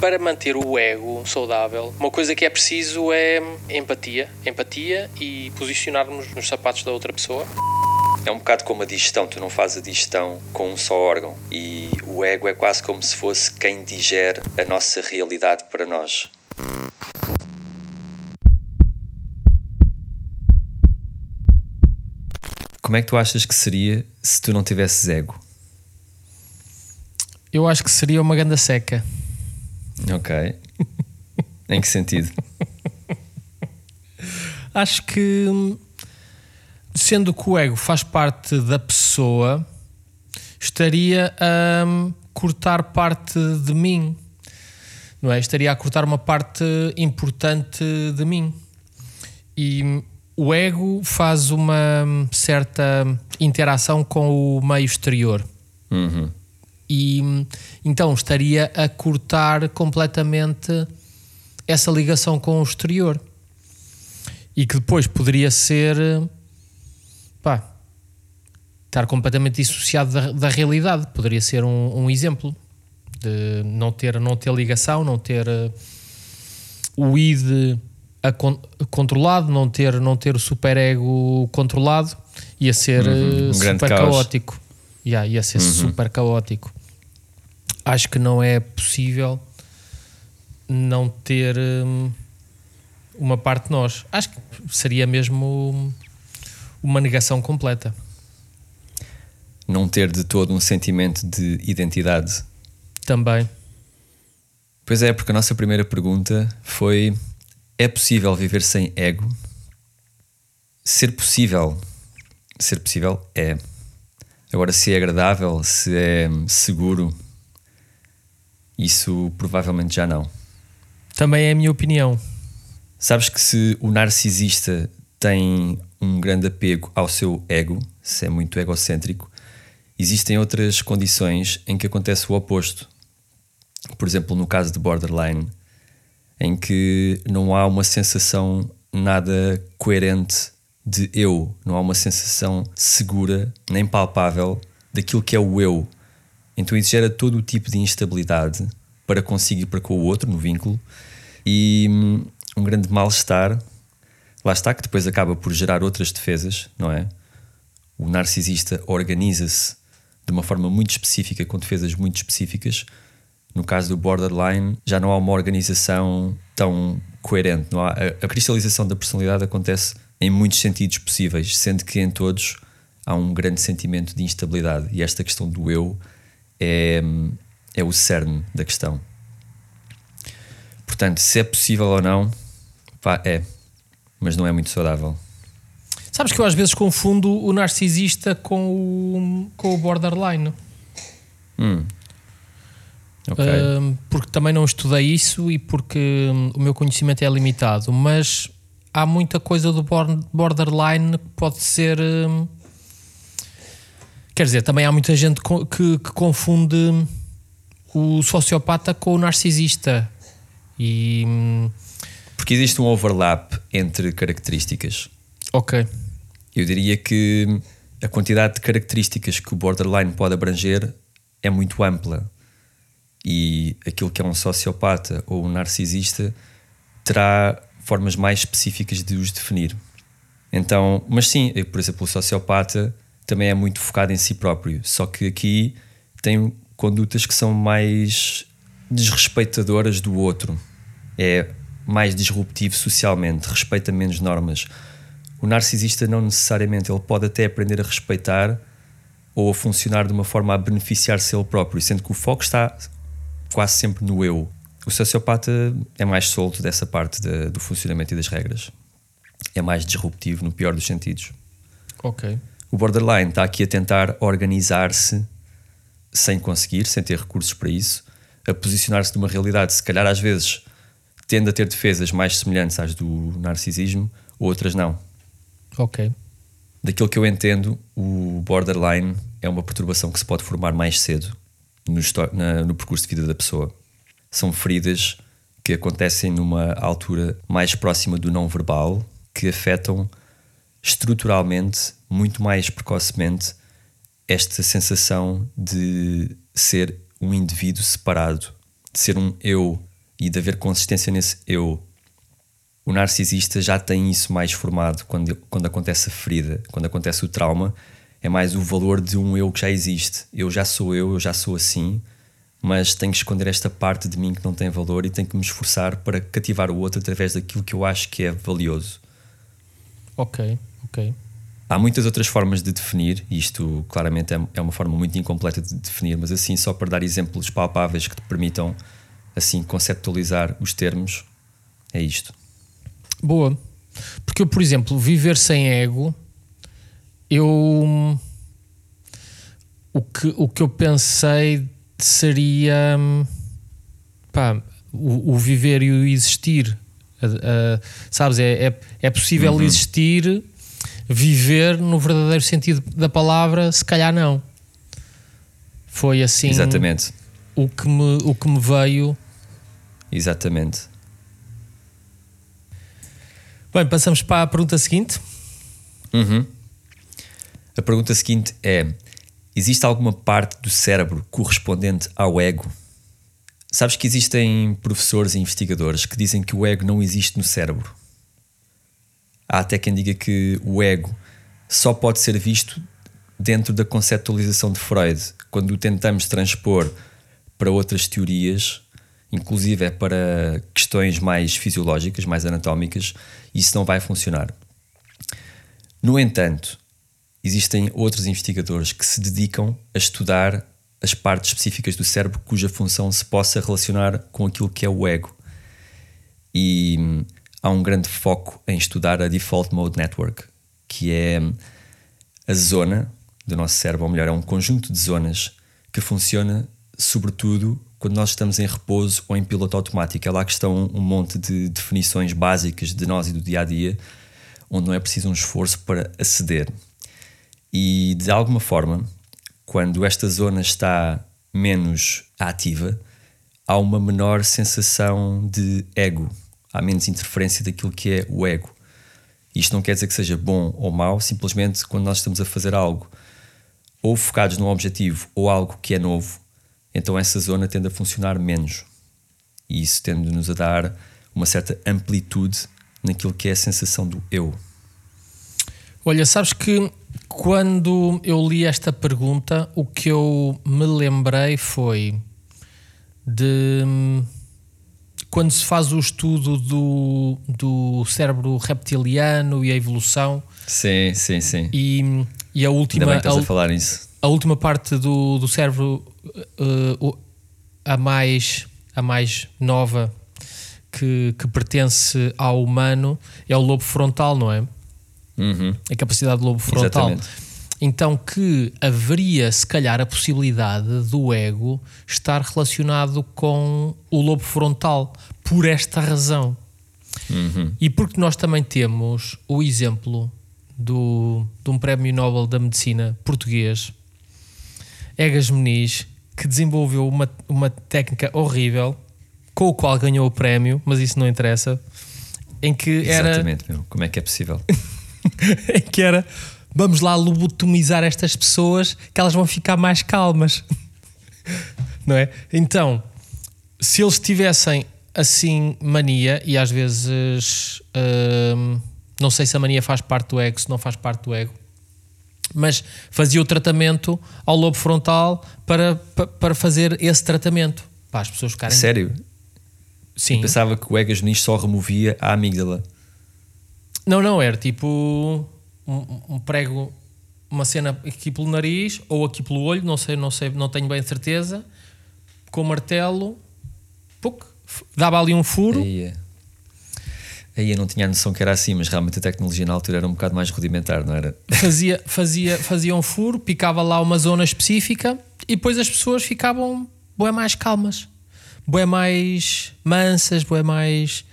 Para manter o ego saudável, uma coisa que é preciso é empatia. Empatia e posicionarmos nos sapatos da outra pessoa. É um bocado como a digestão, tu não fazes a digestão com um só órgão e o ego é quase como se fosse quem digere a nossa realidade para nós. Como é que tu achas que seria se tu não tivesses ego? Eu acho que seria uma ganda seca. Ok. em que sentido? acho que sendo que o ego faz parte da pessoa, estaria a cortar parte de mim, não é? Estaria a cortar uma parte importante de mim. E o ego faz uma certa interação com o meio exterior. Uhum. E então estaria a cortar completamente essa ligação com o exterior. E que depois poderia ser pá, estar completamente dissociado da, da realidade. Poderia ser um, um, exemplo de não ter, não ter ligação, não ter uh, o id controlado, não ter, não ter o superego controlado, ia ser uhum, um uh, super caótico. Yeah, ia ser uhum. super caótico. Acho que não é possível não ter um, uma parte de nós. Acho que seria mesmo uma negação completa. Não ter de todo um sentimento de identidade. Também. Pois é, porque a nossa primeira pergunta foi: é possível viver sem ego? Ser possível. Ser possível é. Agora, se é agradável, se é seguro, isso provavelmente já não. Também é a minha opinião. Sabes que se o narcisista tem um grande apego ao seu ego, se é muito egocêntrico, existem outras condições em que acontece o oposto. Por exemplo, no caso de borderline, em que não há uma sensação nada coerente de eu, não há uma sensação segura nem palpável daquilo que é o eu. Então isso gera todo o tipo de instabilidade para conseguir para com o outro no vínculo e hum, um grande mal-estar Lá está que depois acaba por gerar outras defesas, não é? O narcisista organiza-se de uma forma muito específica, com defesas muito específicas. No caso do borderline, já não há uma organização tão coerente. Não há, a, a cristalização da personalidade acontece em muitos sentidos possíveis, sendo que em todos há um grande sentimento de instabilidade. E esta questão do eu é, é o cerne da questão. Portanto, se é possível ou não, pá, é mas não é muito saudável. Sabes que eu às vezes confundo o narcisista com o, com o borderline. Hum. Okay. Uh, porque também não estudei isso e porque um, o meu conhecimento é limitado, mas há muita coisa do borderline que pode ser. Um, quer dizer, também há muita gente que, que confunde o sociopata com o narcisista. E. Porque existe um overlap entre características. Ok. Eu diria que a quantidade de características que o borderline pode abranger é muito ampla. E aquilo que é um sociopata ou um narcisista terá formas mais específicas de os definir. Então, mas sim, por exemplo, o sociopata também é muito focado em si próprio, só que aqui tem condutas que são mais desrespeitadoras do outro. É mais disruptivo socialmente, respeita menos normas. O narcisista não necessariamente, ele pode até aprender a respeitar ou a funcionar de uma forma a beneficiar-se ele próprio, sendo que o foco está quase sempre no eu. O sociopata é mais solto dessa parte de, do funcionamento e das regras. É mais disruptivo no pior dos sentidos. Ok. O borderline está aqui a tentar organizar-se sem conseguir, sem ter recursos para isso, a posicionar-se numa realidade, se calhar às vezes tende a ter defesas mais semelhantes às do narcisismo, outras não. Ok. Daquilo que eu entendo, o borderline é uma perturbação que se pode formar mais cedo no, na, no percurso de vida da pessoa. São feridas que acontecem numa altura mais próxima do não verbal, que afetam estruturalmente, muito mais precocemente, esta sensação de ser um indivíduo separado, de ser um eu e de haver consistência nesse eu. O narcisista já tem isso mais formado quando, quando acontece a ferida, quando acontece o trauma. É mais o valor de um eu que já existe. Eu já sou eu, eu já sou assim, mas tenho que esconder esta parte de mim que não tem valor e tenho que me esforçar para cativar o outro através daquilo que eu acho que é valioso. Ok, ok. Há muitas outras formas de definir, e isto claramente é, é uma forma muito incompleta de definir, mas assim, só para dar exemplos palpáveis que te permitam assim conceptualizar os termos, é isto. Boa. Porque eu, por exemplo, viver sem ego, eu o que, o que eu pensei seria pá, o, o viver e o existir. Uh, uh, sabes, é, é, é possível uhum. existir, viver no verdadeiro sentido da palavra, se calhar não. Foi assim. Exatamente. O que me, o que me veio. Exatamente. Bem, passamos para a pergunta seguinte. Uhum. A pergunta seguinte é: Existe alguma parte do cérebro correspondente ao ego? Sabes que existem professores e investigadores que dizem que o ego não existe no cérebro. Há até quem diga que o ego só pode ser visto dentro da conceptualização de Freud, quando o tentamos transpor para outras teorias, inclusive é para questões mais fisiológicas, mais anatómicas, isso não vai funcionar. No entanto, existem outros investigadores que se dedicam a estudar as partes específicas do cérebro cuja função se possa relacionar com aquilo que é o ego. E hum, há um grande foco em estudar a Default Mode Network, que é hum, a zona do nosso cérebro, ou melhor, é um conjunto de zonas que funciona sobretudo quando nós estamos em repouso ou em piloto automático. É lá que estão um monte de definições básicas de nós e do dia a dia, onde não é preciso um esforço para aceder. E de alguma forma, quando esta zona está menos ativa, há uma menor sensação de ego, há menos interferência daquilo que é o ego. Isto não quer dizer que seja bom ou mau, simplesmente quando nós estamos a fazer algo ou focados num objetivo ou algo que é novo, então essa zona tende a funcionar menos. E isso tende-nos a dar uma certa amplitude naquilo que é a sensação do eu. Olha, sabes que quando eu li esta pergunta, o que eu me lembrei foi de quando se faz o estudo do, do cérebro reptiliano e a evolução. Sim, sim, sim. E, e a última. Ainda a, a falar nisso. A última parte do, do cérebro, uh, a, mais, a mais nova que, que pertence ao humano, é o lobo frontal, não é? uhum. a capacidade do lobo frontal. Exatamente. Então que haveria se calhar a possibilidade do ego estar relacionado com o lobo frontal por esta razão. Uhum. E porque nós também temos o exemplo do, de um prémio Nobel da Medicina português, Egas Meniz, que desenvolveu uma, uma técnica horrível com o qual ganhou o prémio, mas isso não interessa, em que era... Exatamente, meu. como é que é possível? que era vamos lá lobotomizar estas pessoas que elas vão ficar mais calmas. Não é? Então, se eles tivessem assim mania, e às vezes hum, não sei se a mania faz parte do ego, se não faz parte do ego, mas fazia o tratamento ao lobo frontal para, para, fazer esse tratamento. Para as pessoas ficarem. Sério? Sim. Eu pensava que o Egas Muniz só removia a amígdala. Não, não, era tipo um, um, prego, uma cena aqui pelo nariz ou aqui pelo olho, não sei, não sei, não tenho bem certeza, com o martelo, puc, dava ali um furo. Aí, aí eu não tinha a noção que era assim, mas realmente a tecnologia na altura era um bocado mais rudimentar, não era? Fazia, fazia, fazia um furo, picava lá uma zona específica e depois as pessoas ficavam bem mais calmas, bem mais mansas, bem mais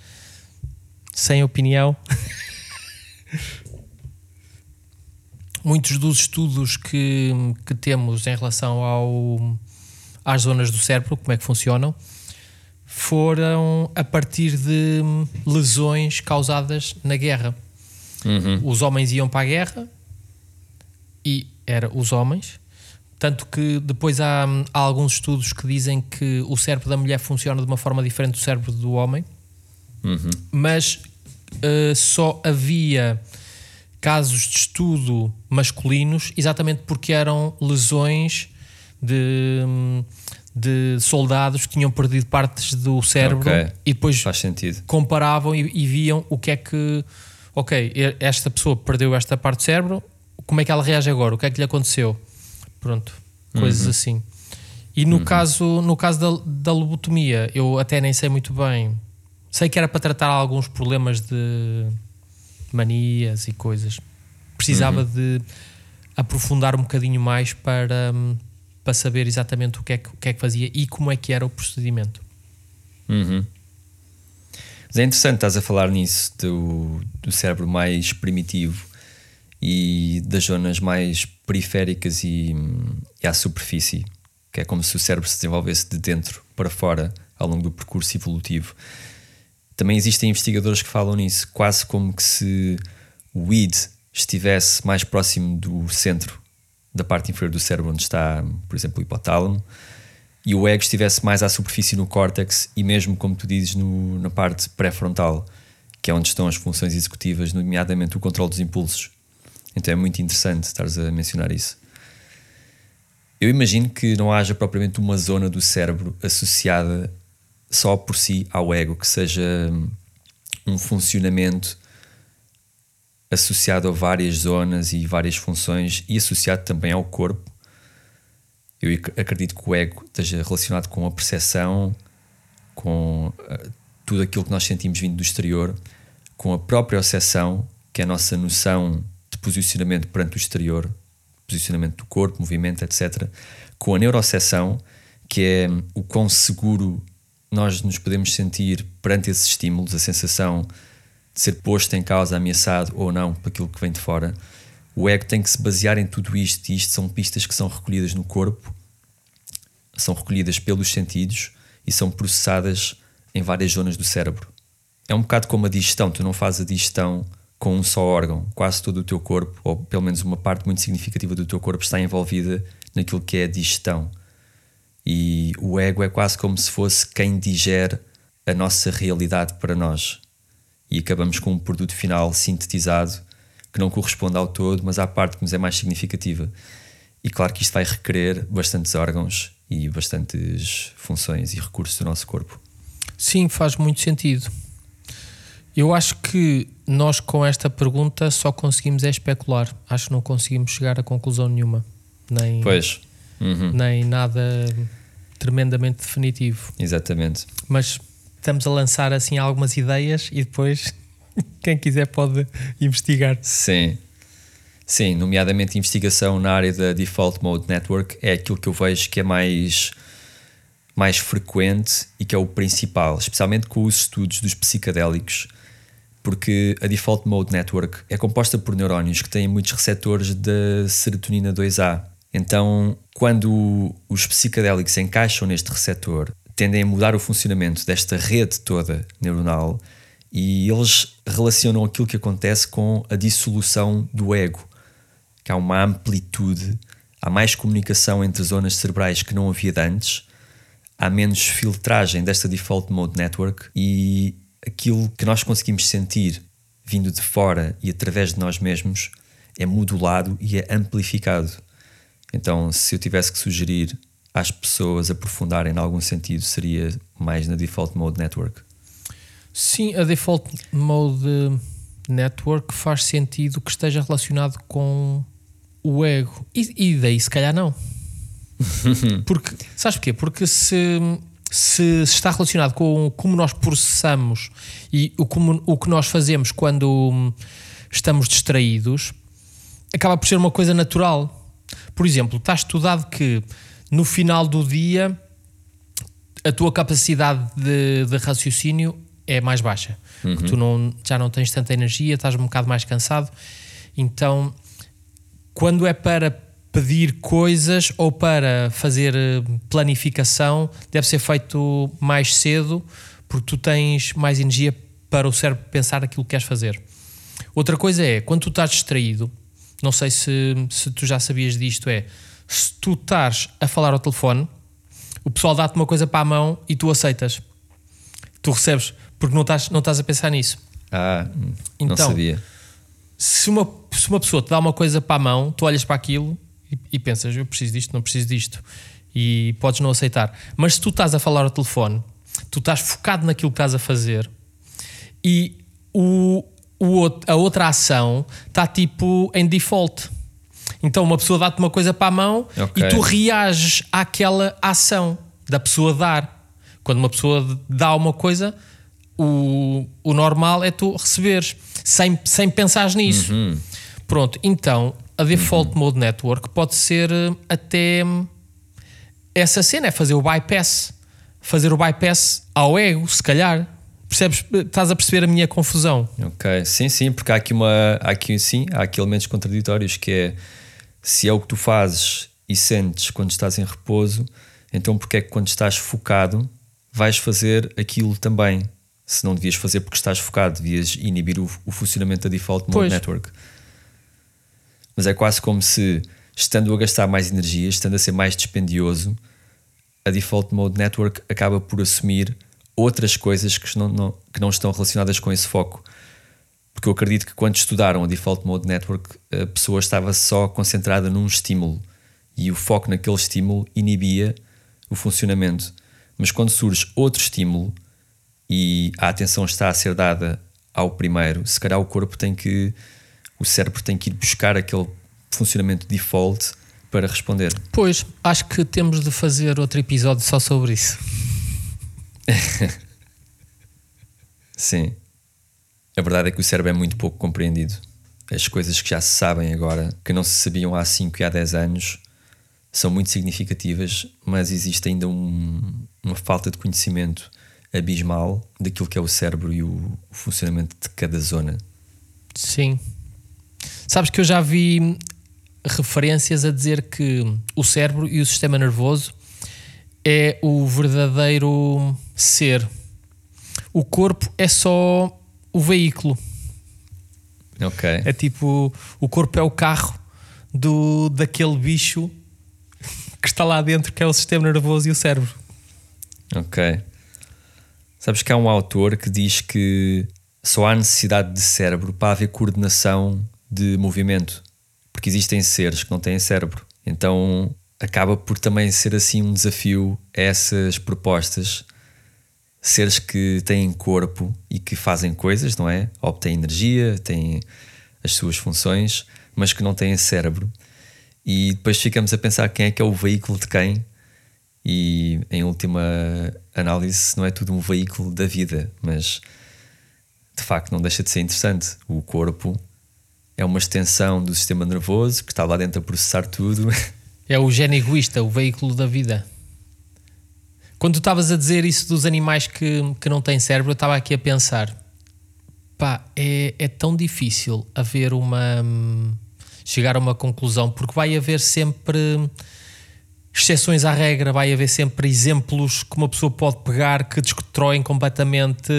sem opinião. Muitos dos estudos que, que temos em relação ao, às zonas do cérebro, como é que funcionam, foram a partir de lesões causadas na guerra. Uhum. Os homens iam para a guerra e era os homens Tanto que depois há, há, alguns estudos que dizem que o cérebro da mulher funciona de uma forma diferente do cérebro do homem, uhum. mas uh, só havia casos de estudo masculinos exatamente porque eram lesões de, de soldados que tinham perdido partes do cérebro okay. e depois Faz sentido. comparavam e, e viam o que é que, ok, esta pessoa perdeu esta parte do cérebro, como é que ela reage agora? O que é que lhe aconteceu? Pronto, coisas Uhum. assim. E no Uhum. caso, no caso da, da lobotomia, eu até nem sei muito bem. Sei que era para tratar alguns problemas de manias e coisas. Precisava Uhum. de aprofundar um bocadinho mais para, hum, para saber exatamente o que, é que, o que é que fazia e como é que era o procedimento. Uhum. Mas é interessante estás a falar nisso do, do cérebro mais primitivo e das zonas mais periféricas e, e à superfície, que é como se o cérebro se desenvolvesse de dentro para fora ao longo do percurso evolutivo. Também existem investigadores que falam nisso, quase como que se o id estivesse mais próximo do centro da parte inferior do cérebro, onde está, por exemplo, o hipotálamo, e o ego estivesse mais à superfície no córtex e mesmo, como tu dizes, no, na parte pré-frontal, que é onde estão as funções executivas, nomeadamente o controle dos impulsos. Então é muito interessante estares a mencionar isso. Eu imagino que não haja propriamente uma zona do cérebro associada só por si ao ego, que seja um funcionamento associado a várias zonas e várias funções e associado também ao corpo. Eu acredito que o ego esteja relacionado com a percepção, com uh, tudo aquilo que nós sentimos vindo do exterior, com a própria obsessão, que é a nossa noção de posicionamento perante o exterior, posicionamento do corpo, movimento, etc. Com a neuroobsessão, que é o quão seguro nós nos podemos sentir perante esses estímulos, a sensação de ser posto em causa, ameaçado ou não por aquilo que vem de fora. O ego tem que se basear em tudo isto, e isto são pistas que são recolhidas no corpo, são recolhidas pelos sentidos e são processadas em várias zonas do cérebro. É um bocado como a digestão, tu não fazes a digestão com um só órgão, quase todo o teu corpo, ou pelo menos uma parte muito significativa do teu corpo, está envolvida naquilo que é a digestão. E o ego é quase como se fosse quem digere a nossa realidade para nós. E acabamos com um produto final sintetizado que não corresponde ao todo, mas à parte que nos é mais significativa. E claro que isto vai requerer bastantes órgãos e bastantes funções e recursos do nosso corpo. Sim, faz muito sentido. Eu acho que nós com esta pergunta só conseguimos é especular. Acho que não conseguimos chegar a conclusão nenhuma. Nem, Pois. Uhum. nem nada tremendamente definitivo. Exatamente. Mas estamos a lançar assim algumas ideias e depois quem quiser pode investigar. Sim. Sim, nomeadamente investigação na área da Default Mode Network é aquilo que eu vejo que é mais, mais frequente e que é o principal, especialmente com os estudos dos psicadélicos, porque a Default Mode Network é composta por neurónios que têm muitos receptores da serotonina 2A. Então, quando os psicadélicos encaixam neste receptor, tendem a mudar o funcionamento desta rede toda neuronal e eles relacionam aquilo que acontece com a dissolução do ego, que há uma amplitude, há mais comunicação entre zonas cerebrais que não havia antes, há menos filtragem desta default mode network e aquilo que nós conseguimos sentir vindo de fora e através de nós mesmos é modulado e é amplificado. Então, se eu tivesse que sugerir às pessoas aprofundarem em algum sentido, seria mais na default mode network. Sim, a default mode network faz sentido que esteja relacionado com o ego. E, e daí, se calhar, não. Porque, sabes porquê? Porque se, se está relacionado com como nós processamos e o, como, o que nós fazemos quando estamos distraídos, acaba por ser uma coisa natural. Por exemplo, está estudado que no final do dia a tua capacidade de, de raciocínio é mais baixa. Uhum. Tu não, já não tens tanta energia, estás um bocado mais cansado. Então, quando é para pedir coisas ou para fazer planificação, deve ser feito mais cedo, porque tu tens mais energia para o cérebro pensar aquilo que queres fazer. Outra coisa é, quando tu estás distraído, não sei se, se tu já sabias disto, é se tu estás a falar ao telefone, o pessoal dá-te uma coisa para a mão e tu aceitas. Tu recebes, porque não estás, não estás a pensar nisso. Ah, não Então, sabia. Se uma, se uma pessoa te dá uma coisa para a mão, tu olhas para aquilo e, e pensas: eu preciso disto, não preciso disto. E podes não aceitar. Mas se tu estás a falar ao telefone, tu estás focado naquilo que estás a fazer e o, outro- a outra ação está tipo em default. Então uma pessoa dá-te uma coisa para a mão Ok. e tu reages àquela ação da pessoa dar. Quando uma pessoa dá uma coisa, o, o normal é tu receberes sem, sem pensares nisso. Pronto, então a Default Mode Network pode ser eh, até essa cena, é fazer o bypass. Fazer o bypass ao ego, se calhar. Percebes? Estás a perceber a minha confusão? Ok, sim, sim, porque há aqui uma. Há aqui, sim, há aqui elementos contraditórios que é se é o que tu fazes e sentes quando estás em repouso, então porque é que quando estás focado vais fazer aquilo também? Se não devias fazer porque estás focado, devias inibir o, o funcionamento da default mode Pois. network. Mas é quase como se, estando a gastar mais energia, estando a ser mais dispendioso, a default mode network acaba por assumir outras coisas que não, não- que não estão relacionadas com esse foco. Porque eu acredito que quando estudaram a default mode network, a pessoa estava só concentrada num estímulo e o foco naquele estímulo inibia o funcionamento. Mas quando surge outro estímulo e a atenção está a ser dada ao primeiro, se calhar o corpo tem que, o cérebro tem que ir buscar aquele funcionamento default para responder. Pois, acho que temos de fazer outro episódio só sobre isso. Sim. A verdade é que o cérebro é muito pouco compreendido. As coisas que já se sabem agora, que não se sabiam há 5 e há 10 anos, são muito significativas, mas existe ainda um- uma falta de conhecimento abismal daquilo que é o cérebro e o, o funcionamento de cada zona. Sim. Sabes que eu já vi referências a dizer que o cérebro e o sistema nervoso é o verdadeiro ser. O corpo é só o veículo. Ok. É tipo, o corpo é o carro do, daquele bicho que está lá dentro, que é o sistema nervoso e o cérebro. Ok. Sabes que há um autor que diz que só há necessidade de cérebro para haver coordenação de movimento, porque existem seres que não têm cérebro. Então acaba por também ser assim um desafio a essas propostas. Seres que têm corpo e que fazem coisas, não é? Obtêm energia, têm as suas funções, mas que não têm cérebro. E depois ficamos a pensar quem é que é o veículo de quem, e em última análise não é tudo um veículo da vida, mas de facto não deixa de ser interessante. O corpo é uma extensão do sistema nervoso que está lá dentro a processar tudo. É o gene egoísta, o veículo da vida. Quando tu estavas a dizer isso dos animais que, que não têm cérebro, eu estava aqui a pensar: pá, é, é tão difícil haver uma. hum, chegar a uma conclusão, porque vai haver sempre exceções à regra, vai haver sempre exemplos que uma pessoa pode pegar que destroem completamente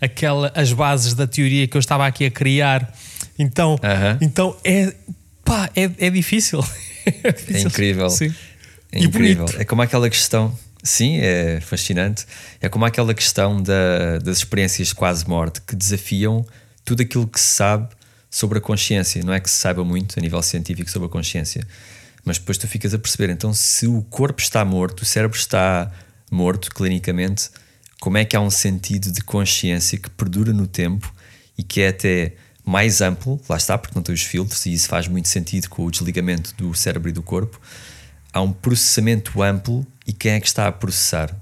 aquela, as bases da teoria que eu estava aqui a criar. Então, Aham. então é, pá, é, é difícil. É, É difícil. incrível. Sim. É incrível. É como aquela questão. Sim, é fascinante. É como aquela questão da- das experiências de quase morte que desafiam tudo aquilo que se sabe sobre a consciência. Não é que se saiba muito a nível científico sobre a consciência, mas depois tu ficas a perceber. Então, se o corpo está morto, o cérebro está morto clinicamente, como é que há um sentido de consciência que perdura no tempo e que é até mais amplo, lá está, porque não tem os filtros, e isso faz muito sentido com o desligamento do cérebro e do corpo. Há um processamento amplo e quem é que está a processar?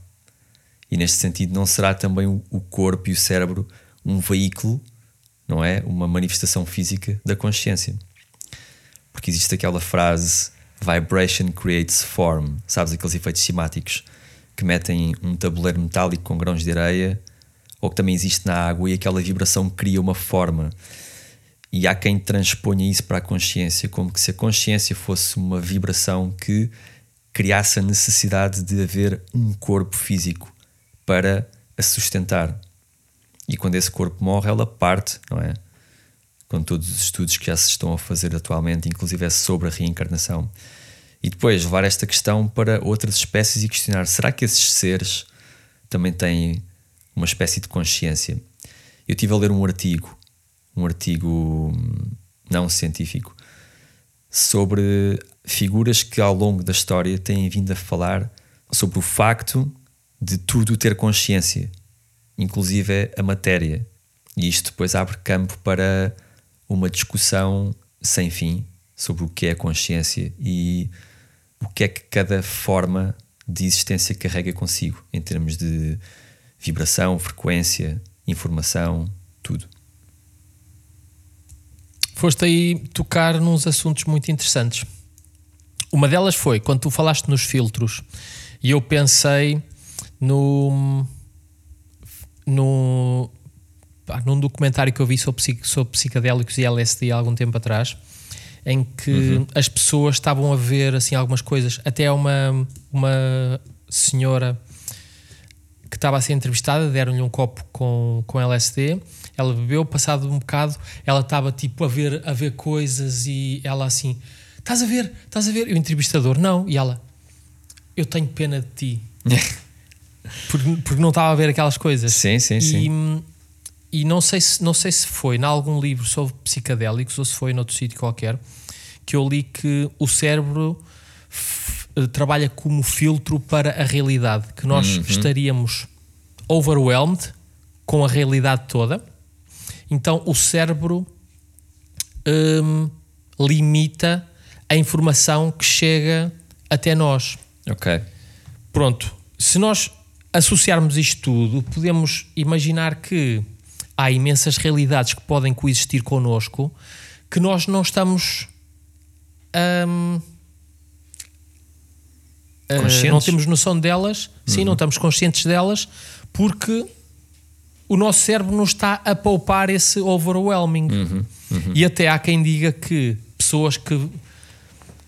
E neste sentido, não será também o corpo e o cérebro um veículo, não é? Uma manifestação física da consciência. Porque existe aquela frase vibration creates form, sabes? Aqueles efeitos cimáticos que metem um tabuleiro metálico com grãos de areia ou que também existe na água e aquela vibração cria uma forma. E há quem transponha isso para a consciência, como que se a consciência fosse uma vibração que criasse a necessidade de haver um corpo físico para a sustentar. E quando esse corpo morre, ela parte, não é? Com todos os estudos que já se estão a fazer atualmente, inclusive é sobre a reencarnação. E depois levar esta questão para outras espécies e questionar: será que esses seres também têm uma espécie de consciência? Eu estive a ler um artigo, um artigo hum, não científico, sobre figuras que ao longo da história têm vindo a falar sobre o facto de tudo ter consciência, inclusive a matéria. E isto depois abre campo para uma discussão sem fim sobre o que é a consciência e o que é que cada forma de existência carrega consigo, em termos de vibração, frequência, informação, tudo. Foste aí tocar nos assuntos muito interessantes. Uma delas foi quando tu falaste nos filtros e eu pensei no, no pá, num documentário que eu vi sobre, sobre psicadélicos e LSD há algum tempo atrás em que uhum. as pessoas estavam a ver assim algumas coisas até uma, uma senhora que estava a ser entrevistada deram-lhe um copo com, com LSD ela bebeu, passado um bocado ela estava tipo a ver, a ver coisas e ela assim estás a ver, estás a ver? E o entrevistador, não, e ela eu tenho pena de ti. Porque, porque não estava a ver aquelas coisas. Sim, sim, e, sim. e não sei se não sei se foi em algum livro sobre psicadélicos ou se foi noutro sítio qualquer que eu li que o cérebro eh, trabalha como filtro para a realidade, que nós uhum. estaríamos overwhelmed com a realidade toda. Então o cérebro um, limita a informação que chega até nós. Ok. Pronto. Se nós associarmos isto tudo, podemos imaginar que há imensas realidades que podem coexistir connosco que nós não estamos. Um, uh, não temos noção delas, uhum. sim, não estamos conscientes delas, porque o nosso cérebro não está a poupar esse overwhelming. Uhum. Uhum. E até há quem diga que pessoas que,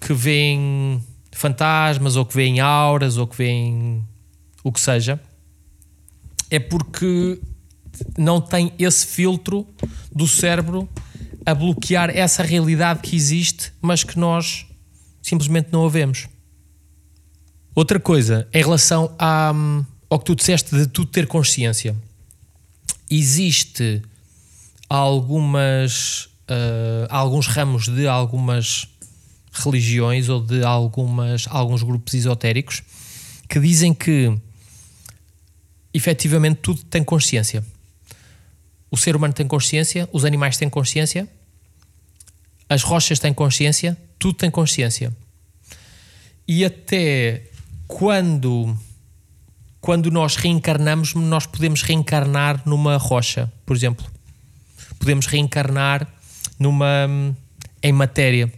que veem fantasmas, ou que veem auras, ou que veem o que seja, é porque não tem esse filtro do cérebro a bloquear essa realidade que existe, mas que nós simplesmente não a vemos. Outra coisa, em relação à, ao que tu disseste de tu ter consciência, existe algumas, uh, alguns ramos de algumas religiões ou de algumas, alguns grupos esotéricos que dizem que efetivamente tudo tem consciência o ser humano tem consciência, os animais têm consciência, as rochas têm consciência, tudo tem consciência. E até quando quando nós reencarnamos, nós podemos reencarnar numa rocha, por exemplo. Podemos reencarnar numa em matéria.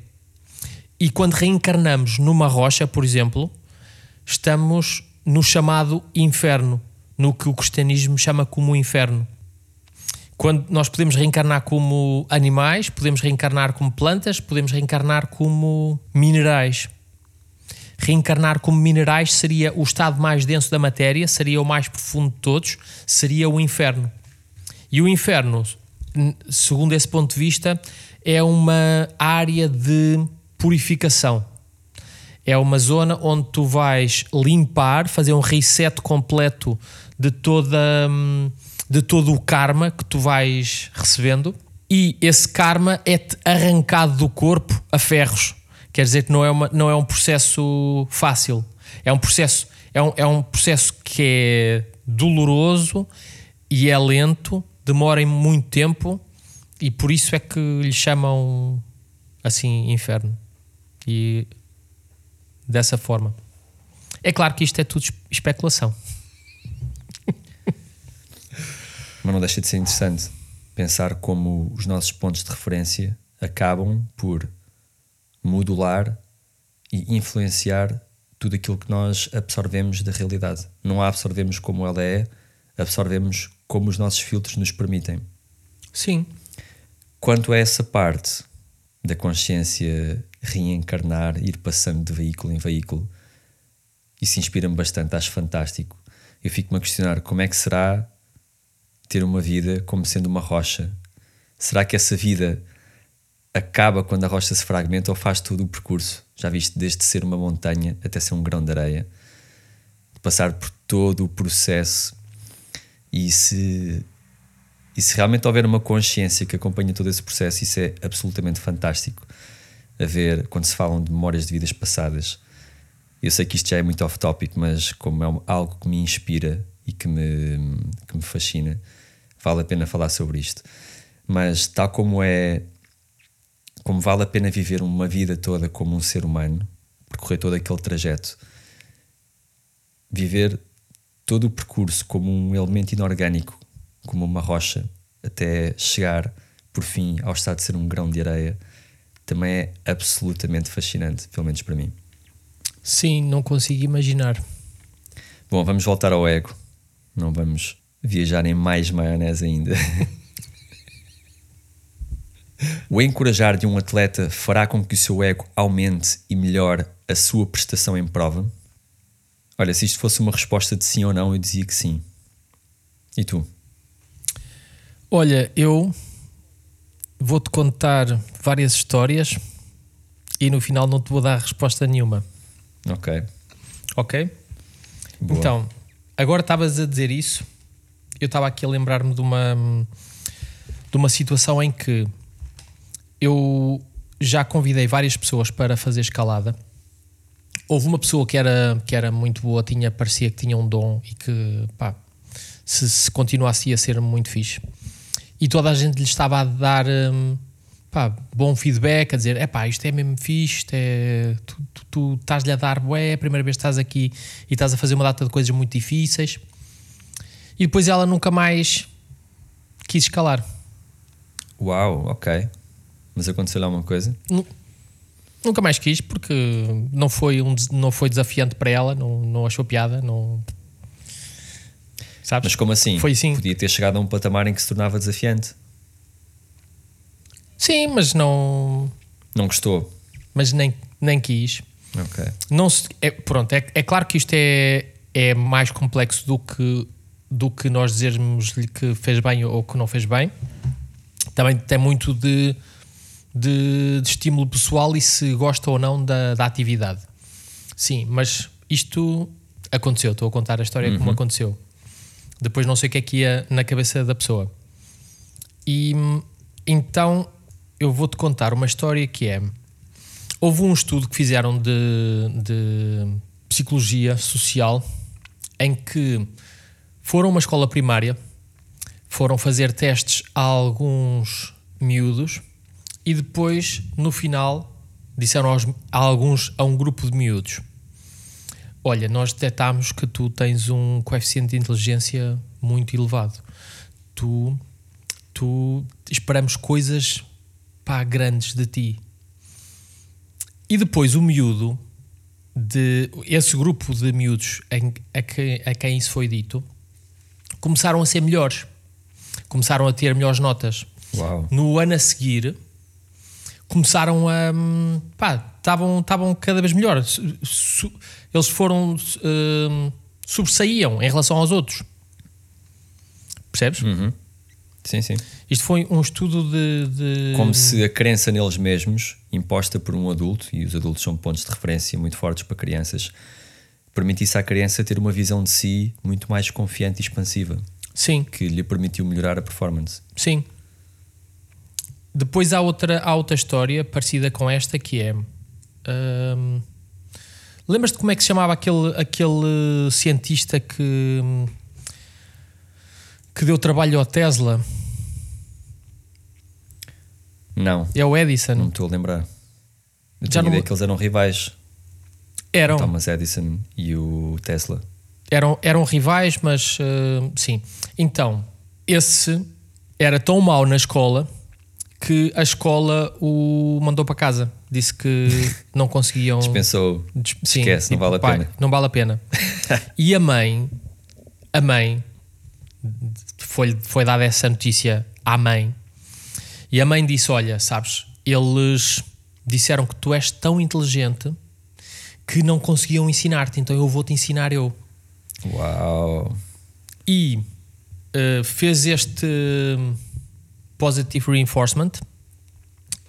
E quando reencarnamos numa rocha, por exemplo, estamos no chamado inferno, no que o cristianismo chama como inferno quando nós podemos reencarnar como animais, podemos reencarnar como plantas, podemos reencarnar como minerais. Reencarnar como minerais seria o estado mais denso da matéria, seria o mais profundo de todos, seria o inferno. E o inferno, segundo esse ponto de vista, é uma área de purificação. É uma zona onde tu vais limpar, fazer um reset completo de toda. Hum, de todo o karma que tu vais recebendo e esse karma é-te arrancado do corpo a ferros. Quer dizer que não é, uma, não é um processo fácil. É um processo, é um, é um processo que é doloroso e é lento, demora muito tempo e por isso é que lhe chamam assim inferno. E dessa forma. É claro que isto é tudo especulação. Mas não deixa de ser interessante pensar como os nossos pontos de referência acabam por modular e influenciar tudo aquilo que nós absorvemos da realidade. Não a absorvemos como ela é, absorvemos como os nossos filtros nos permitem. Sim. Quanto a essa parte da consciência reencarnar, ir passando de veículo em veículo, isso inspira-me bastante, acho fantástico. Eu fico-me a questionar como é que será ter uma vida como sendo uma rocha? Será que essa vida acaba quando a rocha se fragmenta ou faz todo o percurso. Já viste, desde ser uma montanha até ser um grão de areia, passar por todo o processo e se, e se realmente houver uma consciência que acompanha todo esse processo, isso é absolutamente fantástico. A ver quando se falam de memórias de vidas passadas. Eu sei que isto já é muito off-topic, mas como é algo que me inspira e que me, que me fascina, vale a pena falar sobre isto. Mas tal como é como vale a pena viver uma vida toda como um ser humano, percorrer todo aquele trajeto, viver todo o percurso como um elemento inorgânico, como uma rocha, até chegar, por fim, ao estado de ser um grão de areia, também é absolutamente fascinante, pelo menos para mim. Sim, não consigo imaginar. Bom, vamos voltar ao ego. Não vamos viajar em mais maionese ainda. O encorajar de um atleta fará com que o seu ego aumente e melhore a sua prestação em prova? Olha, se isto fosse uma resposta de sim ou não, eu dizia que sim. E tu? Olha, eu vou-te contar várias histórias e no final não te vou dar resposta nenhuma. Ok. Ok? Boa. Então, agora estavas a dizer isso, eu estava aqui a lembrar-me de uma, de uma situação em que eu já convidei várias pessoas para fazer escalada. Houve uma pessoa que era, que era muito boa, tinha, parecia que tinha um dom e que, pá, se, se continuasse ia ser muito fixe. E toda a gente lhe estava a dar hum, pá, bom feedback, a dizer: é pá, isto é mesmo fixe, isto é, tu, tu, tu estás-lhe a dar bué, a primeira vez que estás aqui e estás a fazer uma data de coisas muito difíceis. E depois ela nunca mais quis escalar. Uau, ok. Mas aconteceu-lhe alguma coisa? Nunca mais quis porque não foi, um, não foi desafiante para ela, não, não achou piada, não. Sabes? Mas como assim? Foi assim. Podia ter chegado a um patamar em que se tornava desafiante. Sim, mas não. Não gostou? Mas nem, nem quis. Ok. Não se, é, pronto, é, é claro que isto é, é mais complexo do que, do que nós dizermos-lhe que fez bem ou que não fez bem. Também tem muito de, de, de estímulo pessoal e se gosta ou não da, da atividade. Sim, mas isto aconteceu. Estou a contar a história como aconteceu. Depois não sei o que é que ia na cabeça da pessoa. E então eu vou-te contar uma história que é. Houve um estudo que fizeram de, de psicologia social em que foram a uma escola primária, foram fazer testes a alguns miúdos e depois, no final, disseram aos, a alguns a um grupo de miúdos: Olha, nós detectámos que tu tens um coeficiente de inteligência muito elevado. Tu, tu esperamos coisas pá, grandes de ti. E depois o miúdo, de esse grupo de miúdos em, a, que, a quem isso foi dito, começaram a ser melhores. Começaram a ter melhores notas. Uau. No ano a seguir, começaram a. pá, estavam estavam cada vez melhor. Eles foram. hum, sobressaíam em relação aos outros. Percebes? Uhum. Sim, sim. Isto foi um estudo de. de- Como se a crença neles mesmos, imposta por um adulto, e os adultos são pontos de referência muito fortes para crianças, permitisse à criança ter uma visão de si muito mais confiante e expansiva, Sim, que lhe permitiu melhorar a performance. sim. Depois há outra, há outra história parecida com esta que é. hum, Lembras-te como é que se chamava aquele, aquele cientista que. que deu trabalho ao Tesla? Não, É o Edison. não me estou a lembrar. Eu Já tinha não- ideia que eles eram rivais, Eram. Thomas Edison e o Tesla. eram, eram rivais, mas uh, sim. Então, esse era tão mau na escola que a escola o mandou para casa. Disse que não conseguiam. Pensou, Des- sim, esquece, não tipo, vale a pai, pena. Não vale a pena. e a mãe, a mãe, foi, foi dada essa notícia à mãe. E a mãe disse: Olha, sabes, eles disseram que tu és tão inteligente que não conseguiam ensinar-te, então eu vou-te ensinar eu. uau, E uh, fez este positive reinforcement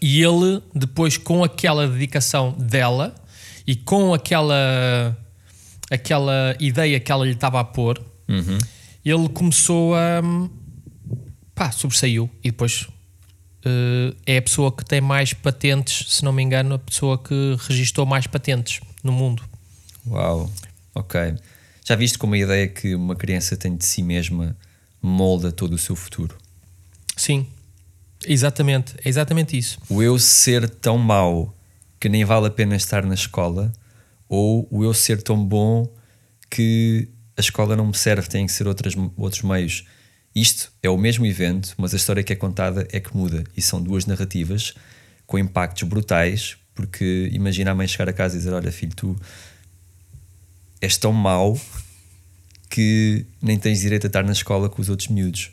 E ele, depois, com aquela dedicação dela e com aquela, aquela ideia que ela lhe estava a pôr, Uhum. ele começou a. pá, sobressaiu. E depois eh, é a pessoa que tem mais patentes, se não me engano, a pessoa que registrou mais patentes no mundo. Uau, ok. Já viste como a ideia que uma criança tem de si mesma molda todo o seu futuro? Sim, exatamente. É exatamente isso. O eu ser tão mau que nem vale a pena estar na escola, ou o eu ser tão bom que a escola não me serve, tem que ser outras, outros meios. Isto é o mesmo evento, mas a história que é contada é que muda. E são duas narrativas com impactos brutais, porque imagina a mãe chegar a casa e dizer: Olha, filho, tu és tão mau que nem tens direito a estar na escola com os outros miúdos.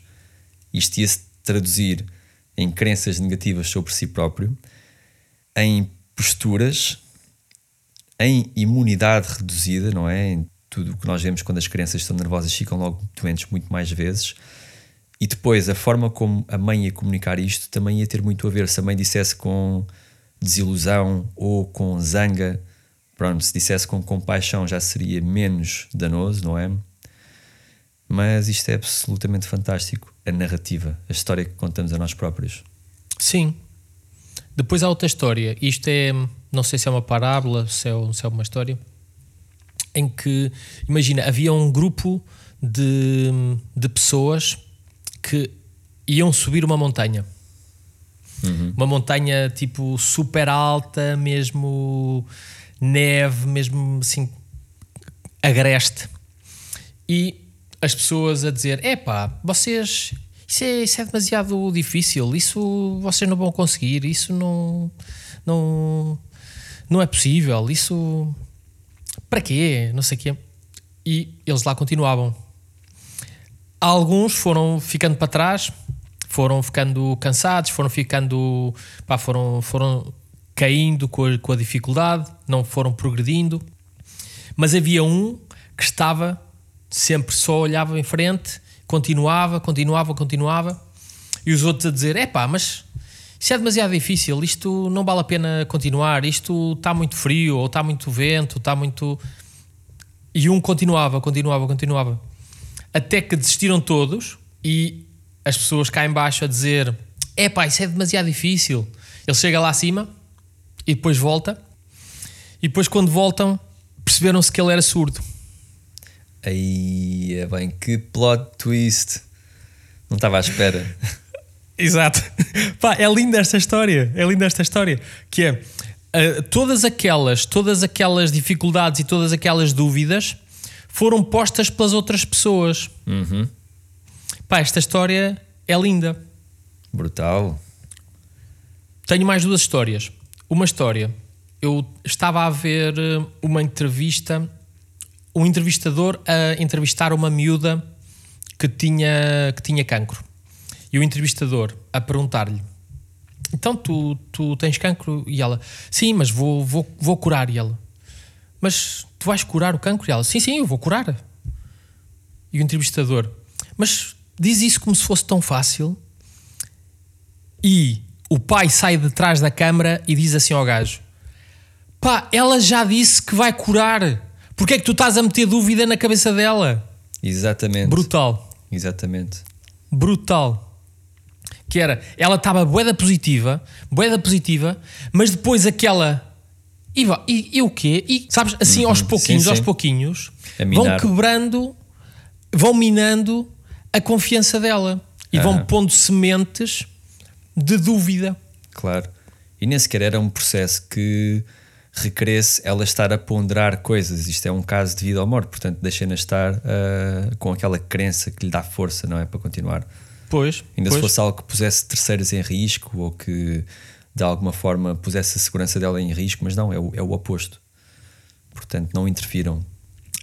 Isto ia-se traduzir em crenças negativas sobre si próprio, em posturas, em imunidade reduzida, não é? Em tudo o que nós vemos quando as crianças estão nervosas ficam logo doentes muito mais vezes. E depois, a forma como a mãe ia comunicar isto também ia ter muito a ver. Se a mãe dissesse com desilusão ou com zanga, pronto, se dissesse com compaixão já seria menos danoso, não é? Mas isto é absolutamente fantástico. A narrativa, a história que contamos a nós próprios. Sim. Depois há outra história. Isto é, não sei se é uma parábola, se é, se é uma história, em que, imagina, havia um grupo de, de pessoas que iam subir uma montanha. Uma montanha tipo super alta, mesmo neve, mesmo assim agreste. E as pessoas a dizer: epá, vocês. Isso é, isso é demasiado difícil, isso vocês não vão conseguir, isso não. Não, não é possível, isso. Para quê? Não sei o quê. E eles lá continuavam. Alguns foram ficando para trás, foram ficando cansados, foram ficando. Pá, foram, foram caindo com a, com a dificuldade, não foram progredindo. Mas havia um que estava sempre só olhava em frente, continuava, continuava, continuava, e os outros a dizer: é pá, mas isso é demasiado difícil, isto não vale a pena continuar, isto está muito frio, ou está muito vento, está muito. E um continuava, continuava, continuava. Até que desistiram todos e as pessoas cá em baixo a dizer: é pá, isso é demasiado difícil. Ele chega lá acima e depois volta. E depois, quando voltam, perceberam-se que ele era surdo. Aí é bem, que plot twist. Não estava à espera. Exato. Pá, é linda esta história. É linda esta história. Que é uh, todas aquelas, todas aquelas dificuldades e todas aquelas dúvidas foram postas pelas outras pessoas. Uhum. Pá, esta história é linda. Brutal. Tenho mais duas histórias. Uma história. Eu estava a ver uh, uma entrevista, um entrevistador a entrevistar uma miúda que tinha, que tinha cancro. E o entrevistador a perguntar-lhe: Então tu, tu tens cancro? E ela: Sim, mas vou, vou, vou curar. E ela: Mas tu vais curar o cancro? E ela: Sim, sim, eu vou curar. E o entrevistador: Mas diz isso como se fosse tão fácil. E o pai sai de trás da câmara e diz assim ao gajo: Pá, ela já disse que vai curar. Porquê é que tu estás a meter dúvida na cabeça dela? Exatamente. Brutal. Exatamente. brutal. Que era, ela estava boeda positiva, boeda positiva, mas depois aquela. E, e, e o quê? E sabes, assim aos pouquinhos, Sim, aos sim. pouquinhos, A vão quebrando, vão minando a confiança dela e vão Aham. pondo sementes de dúvida. Claro. E nem sequer era um processo que requeresse ela estar a ponderar coisas. Isto é um caso de vida ou morte, portanto, deixem-na estar ah, com aquela crença que lhe dá força, não é? Para continuar. Pois, Ainda pois. se fosse algo que pusesse terceiros em risco ou que de alguma forma pusesse a segurança dela em risco, mas não, é o, é o oposto. Portanto, não interfiram.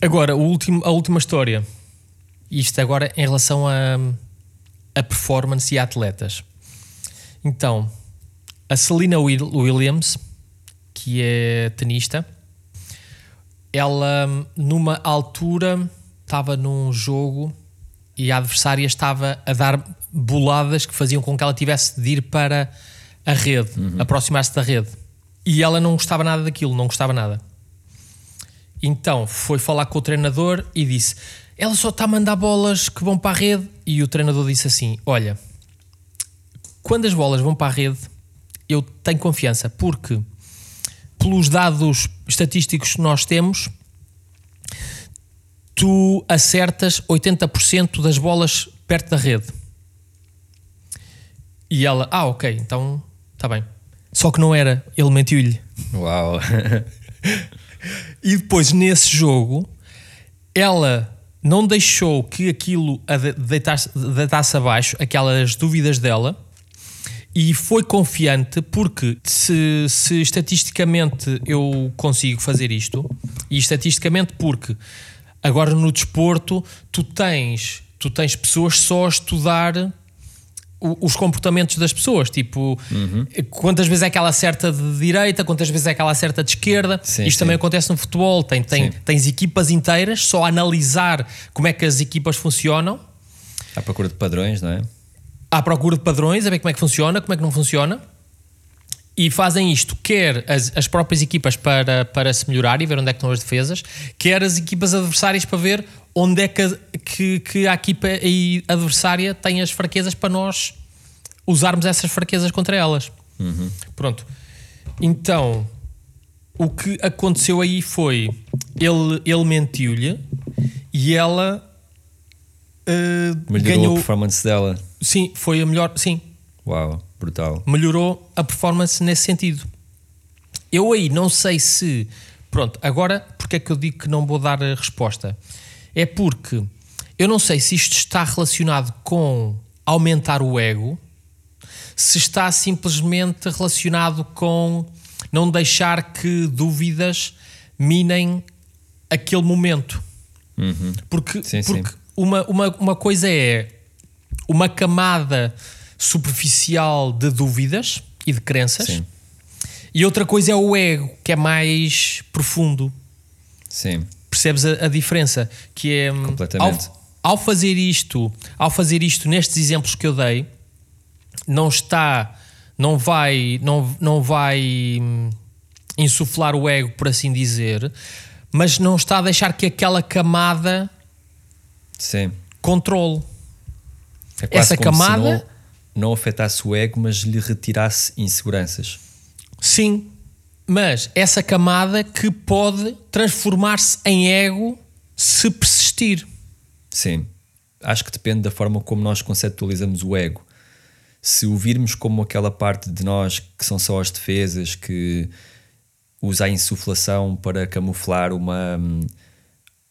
Agora, o último, a última história. Isto agora em relação a, a performance e a atletas. Então, a Selena Wil- Williams, que é tenista, ela numa altura estava num jogo e a adversária estava a dar boladas que faziam com que ela tivesse de ir para a rede, aproximar-se da rede. E ela não gostava nada daquilo, não gostava nada. Então foi falar com o treinador e disse: Ela só está a mandar bolas que vão para a rede. E o treinador disse assim: Olha, quando as bolas vão para a rede, eu tenho confiança, porque pelos dados estatísticos que nós temos, tu acertas 80% das bolas perto da rede. E ela, ah, ok, então está bem. Só que não era, ele mentiu-lhe. Uau! E depois, nesse jogo, ela não deixou que aquilo a de- deitasse, deitasse abaixo, aquelas dúvidas dela, e foi confiante porque se, se estatisticamente eu consigo fazer isto, e estatisticamente porque agora no desporto tu tens, tu tens pessoas só a estudar os comportamentos das pessoas, tipo, quantas vezes é que ela acerta de direita, quantas vezes é que ela acerta de esquerda. Sim, Isto sim. também acontece no futebol. Tem, tem, Sim. tens equipas inteiras só a analisar como é que as equipas funcionam, À procura de padrões, não é? À procura de padrões, a ver como é que funciona, como é que não funciona. E fazem isto, quer as, as próprias equipas para, para se melhorar e ver onde é que estão as defesas, quer as equipas adversárias para ver onde é que, a- que, que a equipa adversária tem as fraquezas para nós usarmos essas fraquezas contra elas. Pronto. Então, o que aconteceu aí foi ele, ele mentiu-lhe e ela eh, Melhorou ganhou. a performance dela. Sim, foi a melhor. Sim, Uau, brutal. melhorou a performance nesse sentido. Eu aí não sei se. Pronto, agora porque é que eu digo que não vou dar a resposta? É porque eu não sei se isto está relacionado com aumentar o ego, se está simplesmente relacionado com não deixar que dúvidas minem aquele momento. Porque, Sim, sim. porque Uma, uma, uma coisa é uma camada superficial de dúvidas e de crenças, Sim, e outra coisa é o ego, que é mais profundo. sim, Percebes a, a diferença? Que é hum, Completamente. Ao, ao fazer isto, ao fazer isto nestes exemplos que eu dei, não está, não vai, não, não vai hum, insuflar o ego, por assim dizer, mas não está a deixar que aquela camada sim. controle. É Essa camada- não, não afetasse o ego, mas lhe retirasse inseguranças. Sim, mas essa camada que pode transformar-se em ego se persistir. Sim. Acho que depende da forma como nós conceptualizamos o ego. Se o virmos como aquela parte de nós que são só as defesas, que usa a insuflação para camuflar uma,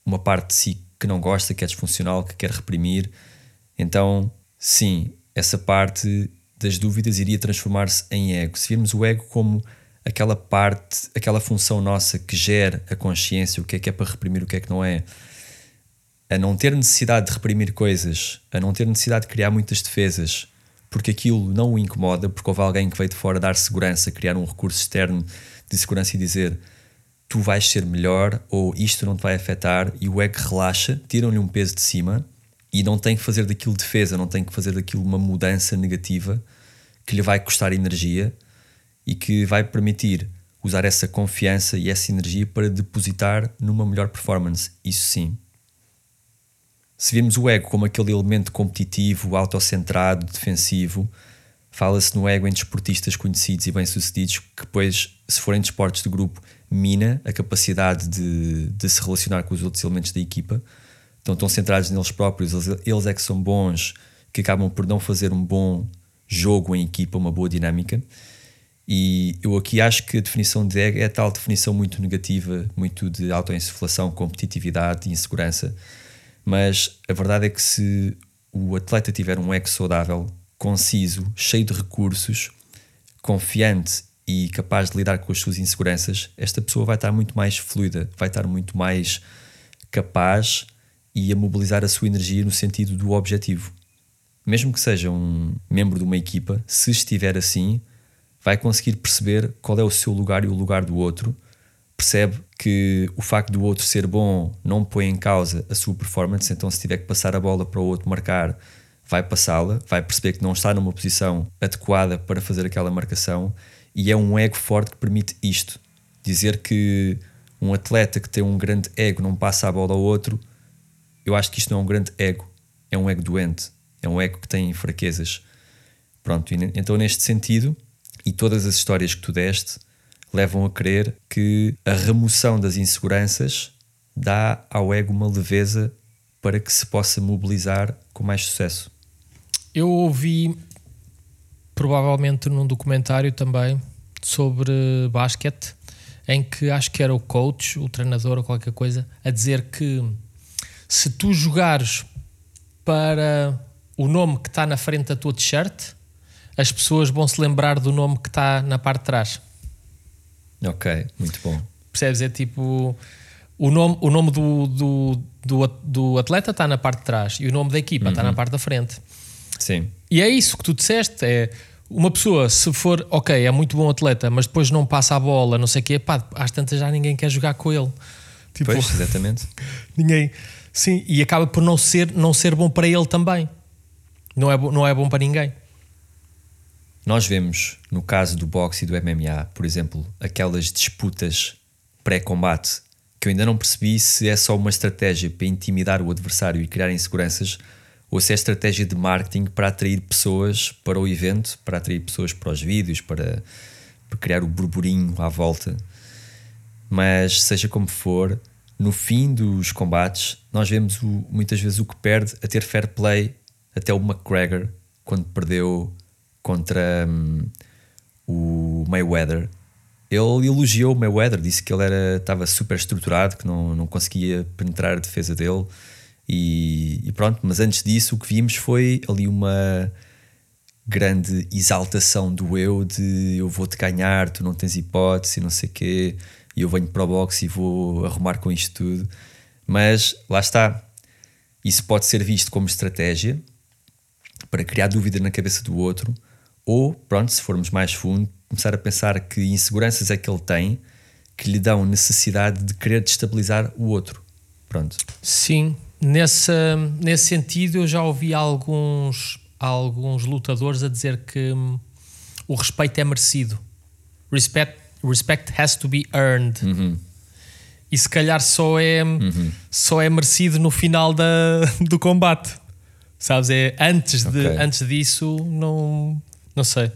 uma parte de si que não gosta, que é disfuncional, que quer reprimir, então sim, essa parte das dúvidas iria transformar-se em ego. Se virmos o ego como aquela parte, aquela função nossa que gera a consciência, o que é que é para reprimir, o que é que não é, a não ter necessidade de reprimir coisas, a não ter necessidade de criar muitas defesas, porque aquilo não o incomoda, porque houve alguém que veio de fora dar segurança, criar um recurso externo de segurança e dizer tu vais ser melhor ou isto não te vai afetar e o ego relaxa, tiram-lhe um peso de cima e não tem que fazer daquilo defesa, não tem que fazer daquilo uma mudança negativa que lhe vai custar energia e que vai permitir usar essa confiança e essa energia para depositar numa melhor performance. Isso sim. Se virmos o ego como aquele elemento competitivo, autocentrado, defensivo, fala-se no ego em desportistas conhecidos e bem-sucedidos que depois, se forem desportos de grupo, mina a capacidade de, de se relacionar com os outros elementos da equipa. Então estão centrados neles próprios, eles, eles é que são bons, que acabam por não fazer um bom jogo em equipa, uma boa dinâmica. E eu aqui acho que a definição de ego é tal definição muito negativa, muito de autoinsuflação, competitividade e insegurança. Mas a verdade é que se o atleta tiver um ego saudável, conciso, cheio de recursos, confiante e capaz de lidar com as suas inseguranças, esta pessoa vai estar muito mais fluida, vai estar muito mais capaz e a mobilizar a sua energia no sentido do objetivo. Mesmo que seja um membro de uma equipa, se estiver assim, vai conseguir perceber qual é o seu lugar e o lugar do outro, percebe que o facto do outro ser bom não põe em causa a sua performance, então se tiver que passar a bola para o outro marcar, vai passá-la, vai perceber que não está numa posição adequada para fazer aquela marcação e é um ego forte que permite isto. Dizer que um atleta que tem um grande ego não passa a bola ao outro, eu acho que isto não é um grande ego, é um ego doente, é um ego que tem fraquezas. Pronto, então neste sentido, e todas as histórias que tu deste levam a crer que a remoção das inseguranças dá ao ego uma leveza para que se possa mobilizar com mais sucesso. Eu ouvi, provavelmente num documentário também, sobre basquete, em que acho que era o coach, o treinador ou qualquer coisa, a dizer que se tu jogares para o nome que está na frente da tua t-shirt, as pessoas vão se lembrar do nome que está na parte de trás. Ok, muito bom. Percebes? É tipo. O nome, o nome do, do, do, do atleta está na parte de trás e o nome da equipa uhum. está na uhum. parte da frente. Sim. E é isso que tu disseste: é uma pessoa, se for, ok, é muito bom atleta, mas depois não passa a bola, não sei o quê, pá, às tantas já ninguém quer jogar com ele. Tipo, pois, exatamente. ninguém. Sim, e acaba por não ser, não ser bom para ele também. Não é, não é bom para ninguém. Nós vemos, no caso do boxe e do MMA, por exemplo, aquelas disputas pré-combate que eu ainda não percebi se é só uma estratégia para intimidar o adversário e criar inseguranças ou se é estratégia de marketing para atrair pessoas para o evento, para atrair pessoas para os vídeos, para, para criar o burburinho à volta. Mas seja como for, no fim dos combates, nós vemos o, muitas vezes o que perde a ter fair play, até o McGregor, quando perdeu contra hum, o Mayweather. Ele elogiou o Mayweather, disse que ele era, estava super estruturado, que não, não conseguia penetrar a defesa dele e, e, pronto, mas antes disso o que vimos foi ali uma grande exaltação do eu de eu vou-te ganhar, tu não tens hipótese, não sei o quê, e eu venho para o boxe e vou arrumar com isto tudo. Mas lá está, isso pode ser visto como estratégia para criar dúvida na cabeça do outro, ou, pronto, se formos mais fundo, começar a pensar que inseguranças é que ele tem que lhe dão necessidade de querer destabilizar o outro. Pronto. Sim, Nesse, nesse sentido, eu já ouvi alguns, alguns lutadores a dizer que hum, o respeito é merecido. Respect, respect has to be earned. Uhum. E se calhar só é, uhum. só é merecido no final da, do combate. Sabes? É antes, de, okay. antes disso, não, não sei.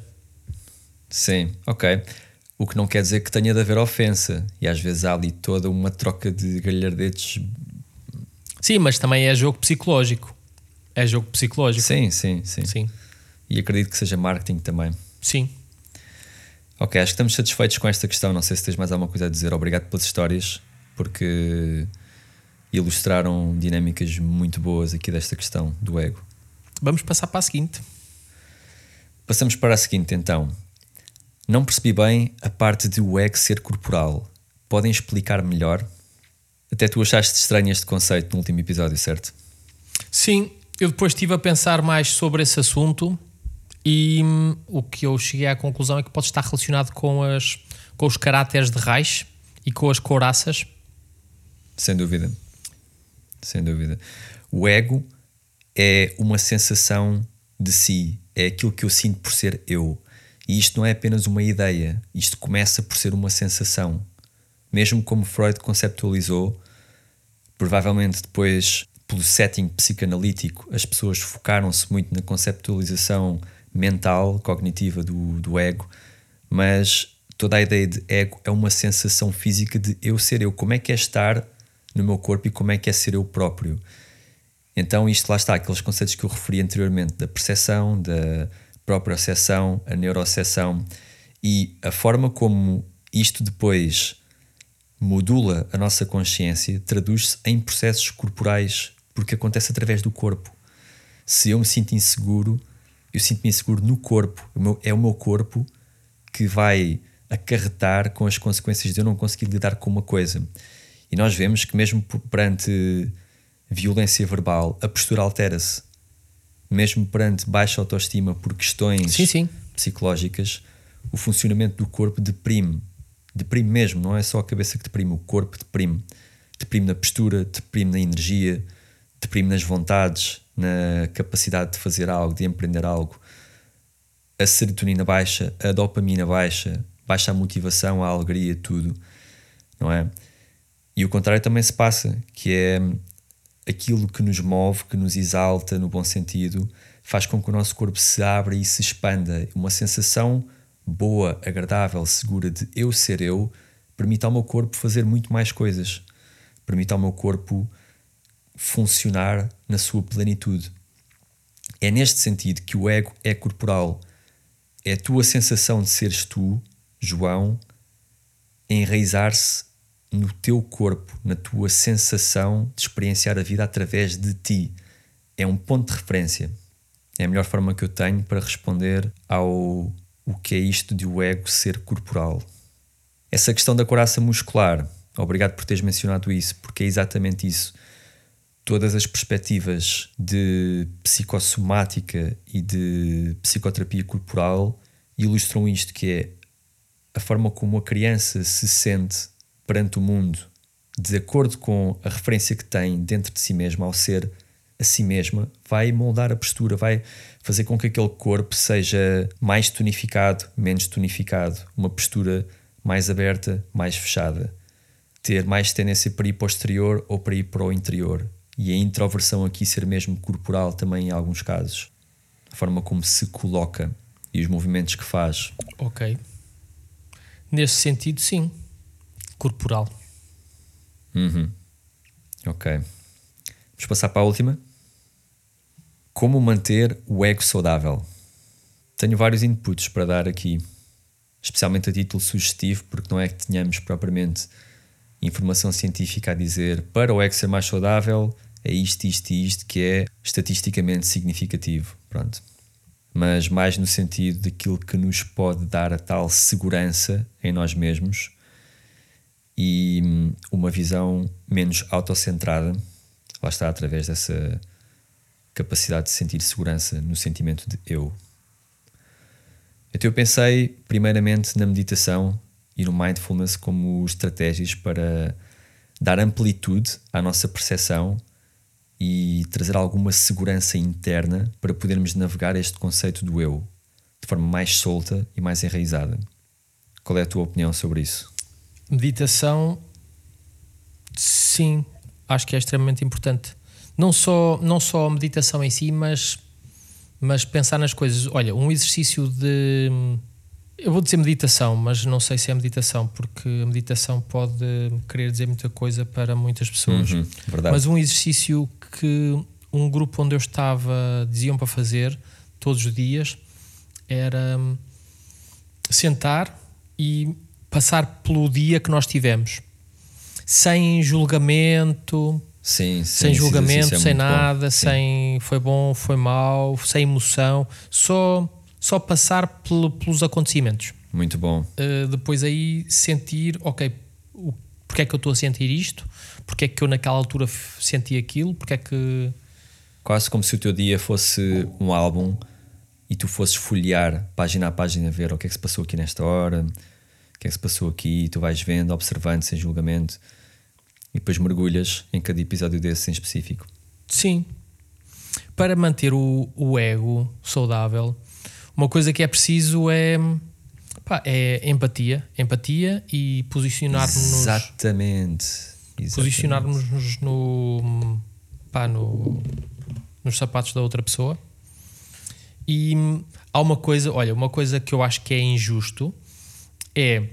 Sim, ok. O que não quer dizer que tenha de haver ofensa. E às vezes há ali toda uma troca de galhardetes Sim, mas também é jogo psicológico. É jogo psicológico. Sim, sim, sim. sim. E acredito que seja marketing também. Sim. Ok, acho que estamos satisfeitos com esta questão. Não sei se tens mais alguma coisa a dizer. Obrigado pelas histórias, porque ilustraram dinâmicas muito boas aqui desta questão do ego. Vamos passar para a seguinte. Passamos para a seguinte então. Não percebi bem a parte de o ego ser corporal. Podem explicar melhor? Até tu achaste estranho este conceito no último episódio, certo? Sim, eu depois estive a pensar mais sobre esse assunto e hum, o que eu cheguei à conclusão é que pode estar relacionado com, as, com os caráteres de raiz e com as couraças. Sem dúvida. Sem dúvida. O ego é uma sensação de si, é aquilo que eu sinto por ser eu. E isto não é apenas uma ideia, isto começa por ser uma sensação. Mesmo como Freud conceptualizou, Provavelmente depois, pelo setting psicanalítico, as pessoas focaram-se muito na conceptualização mental, cognitiva do, do ego, mas toda a ideia de ego é uma sensação física de eu ser eu, como é que é estar no meu corpo e como é que é ser eu próprio. Então, isto lá está, aqueles conceitos que eu referi anteriormente, da percepção, da própria percepção, a neurocepção e a forma como isto depois modula a nossa consciência, traduz-se em processos corporais, porque acontece através do corpo. Se eu me sinto inseguro, eu sinto-me inseguro no corpo. É o meu corpo que vai acarretar com as consequências de eu não conseguir lidar com uma coisa. E nós vemos que, mesmo perante violência verbal, a postura altera-se. Mesmo perante baixa autoestima por questões sim, sim. psicológicas, o funcionamento do corpo deprime deprime mesmo, não é só a cabeça que deprime, o corpo deprime. Deprime na postura, deprime na energia, deprime nas vontades, na capacidade de fazer algo, de empreender algo, a serotonina baixa, a dopamina baixa, baixa a motivação, a alegria, tudo, não é? E o contrário também se passa, que é aquilo que nos move, que nos exalta no bom sentido, faz com que o nosso corpo se abra e se expanda. Uma sensação boa, agradável, segura de eu ser eu, permite ao meu corpo fazer muito mais coisas, permite ao meu corpo funcionar na sua plenitude. É neste sentido que o ego é corporal. É a tua sensação de seres tu, João, enraizar-se no teu corpo, na tua sensação de experienciar a vida através de ti. É um ponto de referência. É a melhor forma que eu tenho para responder ao o que é isto de o ego ser corporal. Essa questão da coraça muscular, obrigado por teres mencionado isso, porque é exatamente isso. Todas as perspectivas de psicossomática e de psicoterapia corporal ilustram isto, que é a forma como a criança se sente perante o mundo, de acordo com a referência que tem dentro de si mesma, ao ser a si mesma, vai moldar a postura, vai fazer com que aquele corpo seja mais tonificado, menos tonificado, uma postura mais aberta, mais fechada, ter mais tendência para ir para o exterior ou para ir para o interior. E a introversão aqui ser mesmo corporal também em alguns casos. A forma como se coloca e os movimentos que faz. Ok. Nesse sentido, sim corporal. Uhum. Ok. Vamos passar para a última. Como manter o ego saudável? Tenho vários inputs para dar aqui, especialmente a título sugestivo, porque não é que tenhamos propriamente informação científica a dizer para o ego ser mais saudável é isto, isto e isto que é estatisticamente significativo. Pronto. Mas mais no sentido daquilo que nos pode dar a tal segurança em nós mesmos e hum, uma visão menos autocentrada, lá está, através dessa capacidade de sentir segurança no sentimento de eu. Então eu pensei primeiramente na meditação e no mindfulness como estratégias para dar amplitude à nossa percepção e trazer alguma segurança interna para podermos navegar este conceito do eu de forma mais solta e mais enraizada. Qual é a tua opinião sobre isso? Meditação, sim, acho que é extremamente importante. Não só, não só a meditação em si, mas, mas pensar nas coisas. Olha, um exercício de. Eu vou dizer meditação, mas não sei se é meditação, porque a meditação pode querer dizer muita coisa para muitas pessoas. Uhum, mas um exercício que um grupo onde eu estava diziam para fazer todos os dias era hum, sentar e passar pelo dia que nós tivemos, sem julgamento, sim, sim, sem julgamento, é sem nada, sem foi bom, foi mal, sem emoção, só só passar pelos acontecimentos. Muito bom. Uh, depois aí sentir, ok, o, porque é que eu estou a sentir isto? Porque é que eu naquela altura senti aquilo? Porque é que quase como se o teu dia fosse um álbum e tu fosses folhear página a página ver o que é que se passou aqui nesta hora, que é que se passou aqui, tu vais vendo, observando, sem julgamento, e depois mergulhas em cada episódio desse em específico. Sim. Para manter o, o ego saudável, uma coisa que é preciso é, pá, é empatia. Empatia e posicionar-nos. Exatamente. Exatamente. Posicionarmos-nos no, pá, no, nos sapatos da outra pessoa. E há uma coisa, olha, uma coisa que eu acho que é injusto é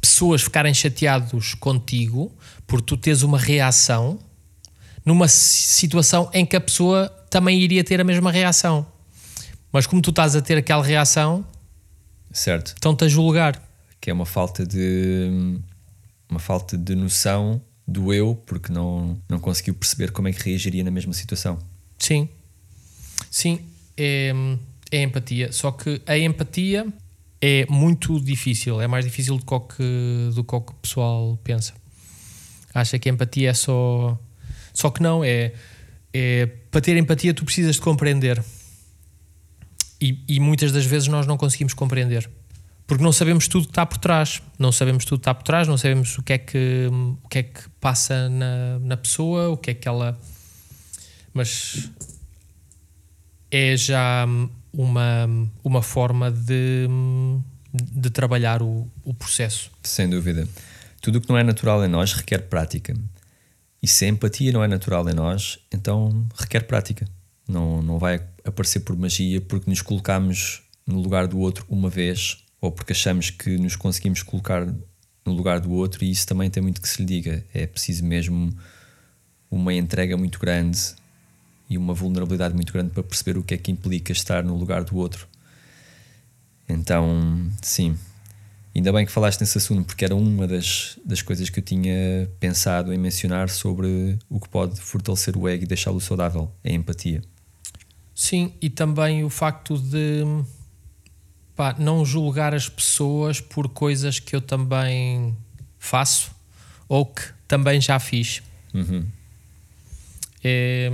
pessoas ficarem chateados contigo por tu teres uma reação numa situação em que a pessoa também iria ter a mesma reação. Mas como tu estás a ter aquela reação, certo. estão-te a julgar. Que é uma falta de uma falta de noção do eu, porque não, não conseguiu perceber como é que reagiria na mesma situação. Sim. Sim, é, é empatia. Só que a empatia é muito difícil, é mais difícil do que, do que o pessoal pensa. Acha que a empatia é só. Só que não, é, é para ter empatia tu precisas de compreender. E, e muitas das vezes nós não conseguimos compreender. Porque não sabemos tudo que está por trás. Não sabemos tudo que está por trás, não sabemos o que é que, o que, é que passa na, na pessoa, o que é que ela. mas é já uma, uma forma de, de trabalhar o, o processo. Sem dúvida. Tudo o que não é natural em nós requer prática. E se a empatia não é natural em nós, então requer prática. Não, não vai aparecer por magia porque nos colocamos no lugar do outro uma vez ou porque achamos que nos conseguimos colocar no lugar do outro e isso também tem muito que se lhe diga. É preciso mesmo uma entrega muito grande e uma vulnerabilidade muito grande para perceber o que é que implica estar no lugar do outro. Então, sim. Ainda bem que falaste nesse assunto, porque era uma das, das coisas que eu tinha pensado em mencionar sobre o que pode fortalecer o ego e deixá-lo saudável, a empatia. Sim, e também o facto de pá, não julgar as pessoas por coisas que eu também faço ou que também já fiz. Uhum. É,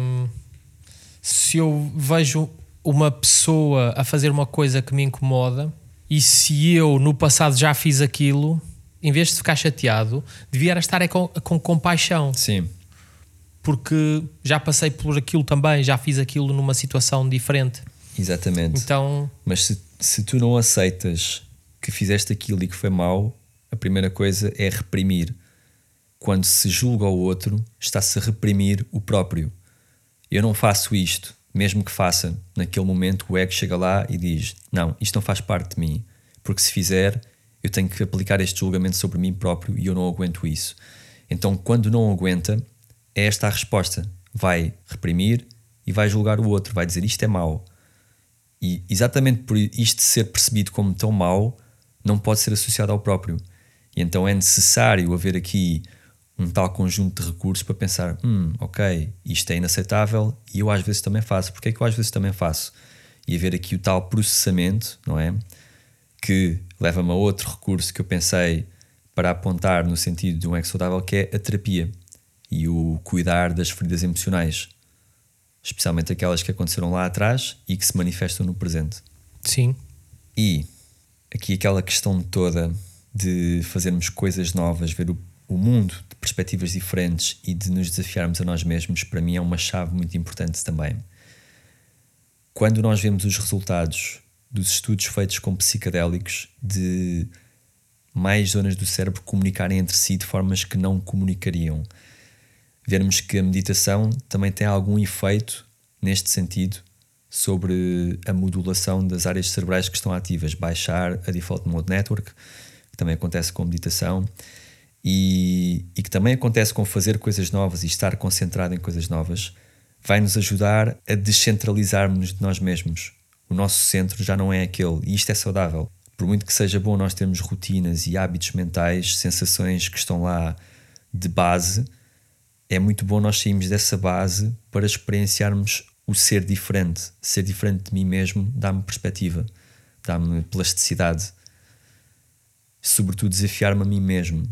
se eu vejo uma pessoa a fazer uma coisa que me incomoda e se eu no passado já fiz aquilo, em vez de ficar chateado, devia estar é com, com compaixão. Sim. Porque já passei por aquilo também, já fiz aquilo numa situação diferente. Exatamente. Então, Mas se, se tu não aceitas que fizeste aquilo e que foi mau, a primeira coisa é reprimir. Quando se julga o outro, está-se a reprimir o próprio. Eu não faço isto, mesmo que faça, naquele momento o ego chega lá e diz: Não, isto não faz parte de mim, porque se fizer, eu tenho que aplicar este julgamento sobre mim próprio e eu não aguento isso. Então, quando não aguenta, é esta a resposta: vai reprimir e vai julgar o outro, vai dizer isto é mau. E exatamente por isto ser percebido como tão mau, não pode ser associado ao próprio. E então é necessário haver aqui um tal conjunto de recursos para pensar: hum, ok, isto é inaceitável e eu às vezes também faço. Porque é que eu às vezes também faço? E haver aqui o tal processamento, não é? Que leva-me a outro recurso que eu pensei para apontar no sentido de um ex saudável, que é a terapia e o cuidar das feridas emocionais, especialmente aquelas que aconteceram lá atrás e que se manifestam no presente. sim, E aqui aquela questão toda de fazermos coisas novas, ver o, o mundo perspectivas diferentes e de nos desafiarmos a nós mesmos, para mim é uma chave muito importante também. Quando nós vemos os resultados dos estudos feitos com psicadélicos de mais zonas do cérebro comunicarem entre si de formas que não comunicariam, vermos que a meditação também tem algum efeito neste sentido sobre a modulação das áreas cerebrais que estão ativas, baixar a Default Mode Network, que também acontece com meditação, e, e que também acontece com fazer coisas novas e estar concentrado em coisas novas, vai nos ajudar a descentralizarmos de nós mesmos. O nosso centro já não é aquele, e isto é saudável. Por muito que seja bom nós termos rotinas e hábitos mentais, sensações que estão lá de base, é muito bom nós sairmos dessa base para experienciarmos o ser diferente. Ser diferente de mim mesmo dá-me perspectiva, dá-me plasticidade. Sobretudo, desafiar-me a mim mesmo.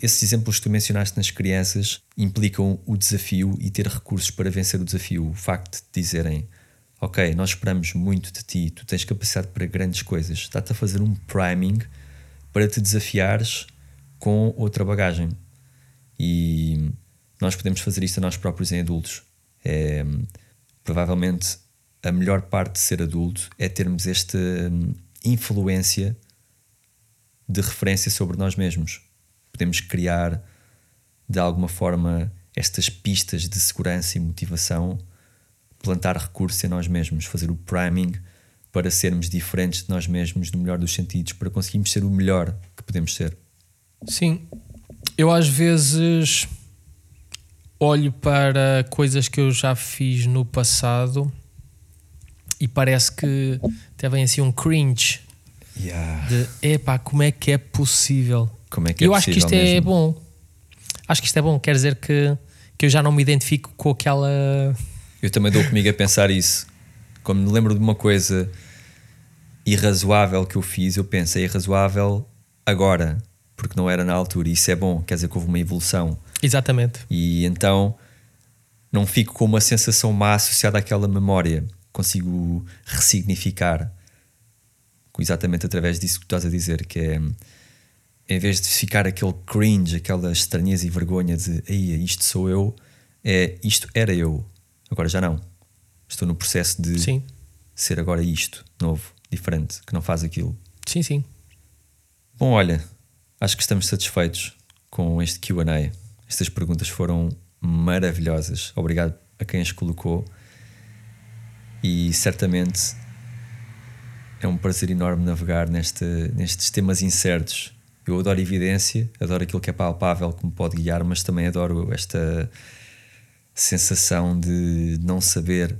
Esses exemplos que tu mencionaste nas crianças implicam o desafio e ter recursos para vencer o desafio. O facto de dizerem: Ok, nós esperamos muito de ti, tu tens capacidade para grandes coisas. Está-te a fazer um priming para te desafiares com outra bagagem. E nós podemos fazer isto a nós próprios em adultos. É, provavelmente a melhor parte de ser adulto é termos esta hum, influência de referência sobre nós mesmos. Podemos criar de alguma forma estas pistas de segurança e motivação, plantar recursos em nós mesmos, fazer o priming para sermos diferentes de nós mesmos no melhor dos sentidos, para conseguirmos ser o melhor que podemos ser. sim. Eu às vezes olho para coisas que eu já fiz no passado e parece que até vem assim um cringe Yeah. de epá, como é que é possível? Como é que é eu acho que isto é mesmo? bom. Acho que isto é bom, quer dizer que, que eu já não me identifico com aquela. Eu também dou comigo a pensar isso. Quando me lembro de uma coisa irrazoável que eu fiz, eu penso, é irrazoável agora, porque não era na altura. E isso é bom, quer dizer que houve uma evolução. Exatamente. E então não fico com uma sensação má associada àquela memória. Consigo ressignificar exatamente através disso que tu estás a dizer, que é em vez de ficar aquele cringe, aquela estranheza e vergonha de Ei, isto sou eu, é isto era eu. Agora já não. Estou no processo de Sim, ser agora isto, novo, diferente, que não faz aquilo. sim, sim. Bom, olha, acho que estamos satisfeitos com este QA. Estas perguntas foram maravilhosas. Obrigado a quem as colocou. E certamente é um prazer enorme navegar neste, nestes temas incertos. Eu adoro evidência, adoro aquilo que é palpável, que me pode guiar, mas também adoro esta sensação de não saber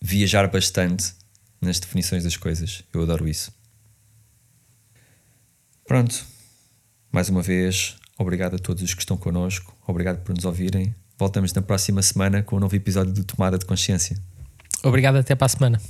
viajar bastante nas definições das coisas. Eu adoro isso. Pronto. Mais uma vez, obrigado a todos os que estão connosco. Obrigado por nos ouvirem. Voltamos na próxima semana com um novo episódio do Tomada de Consciência. Obrigado, até para a semana.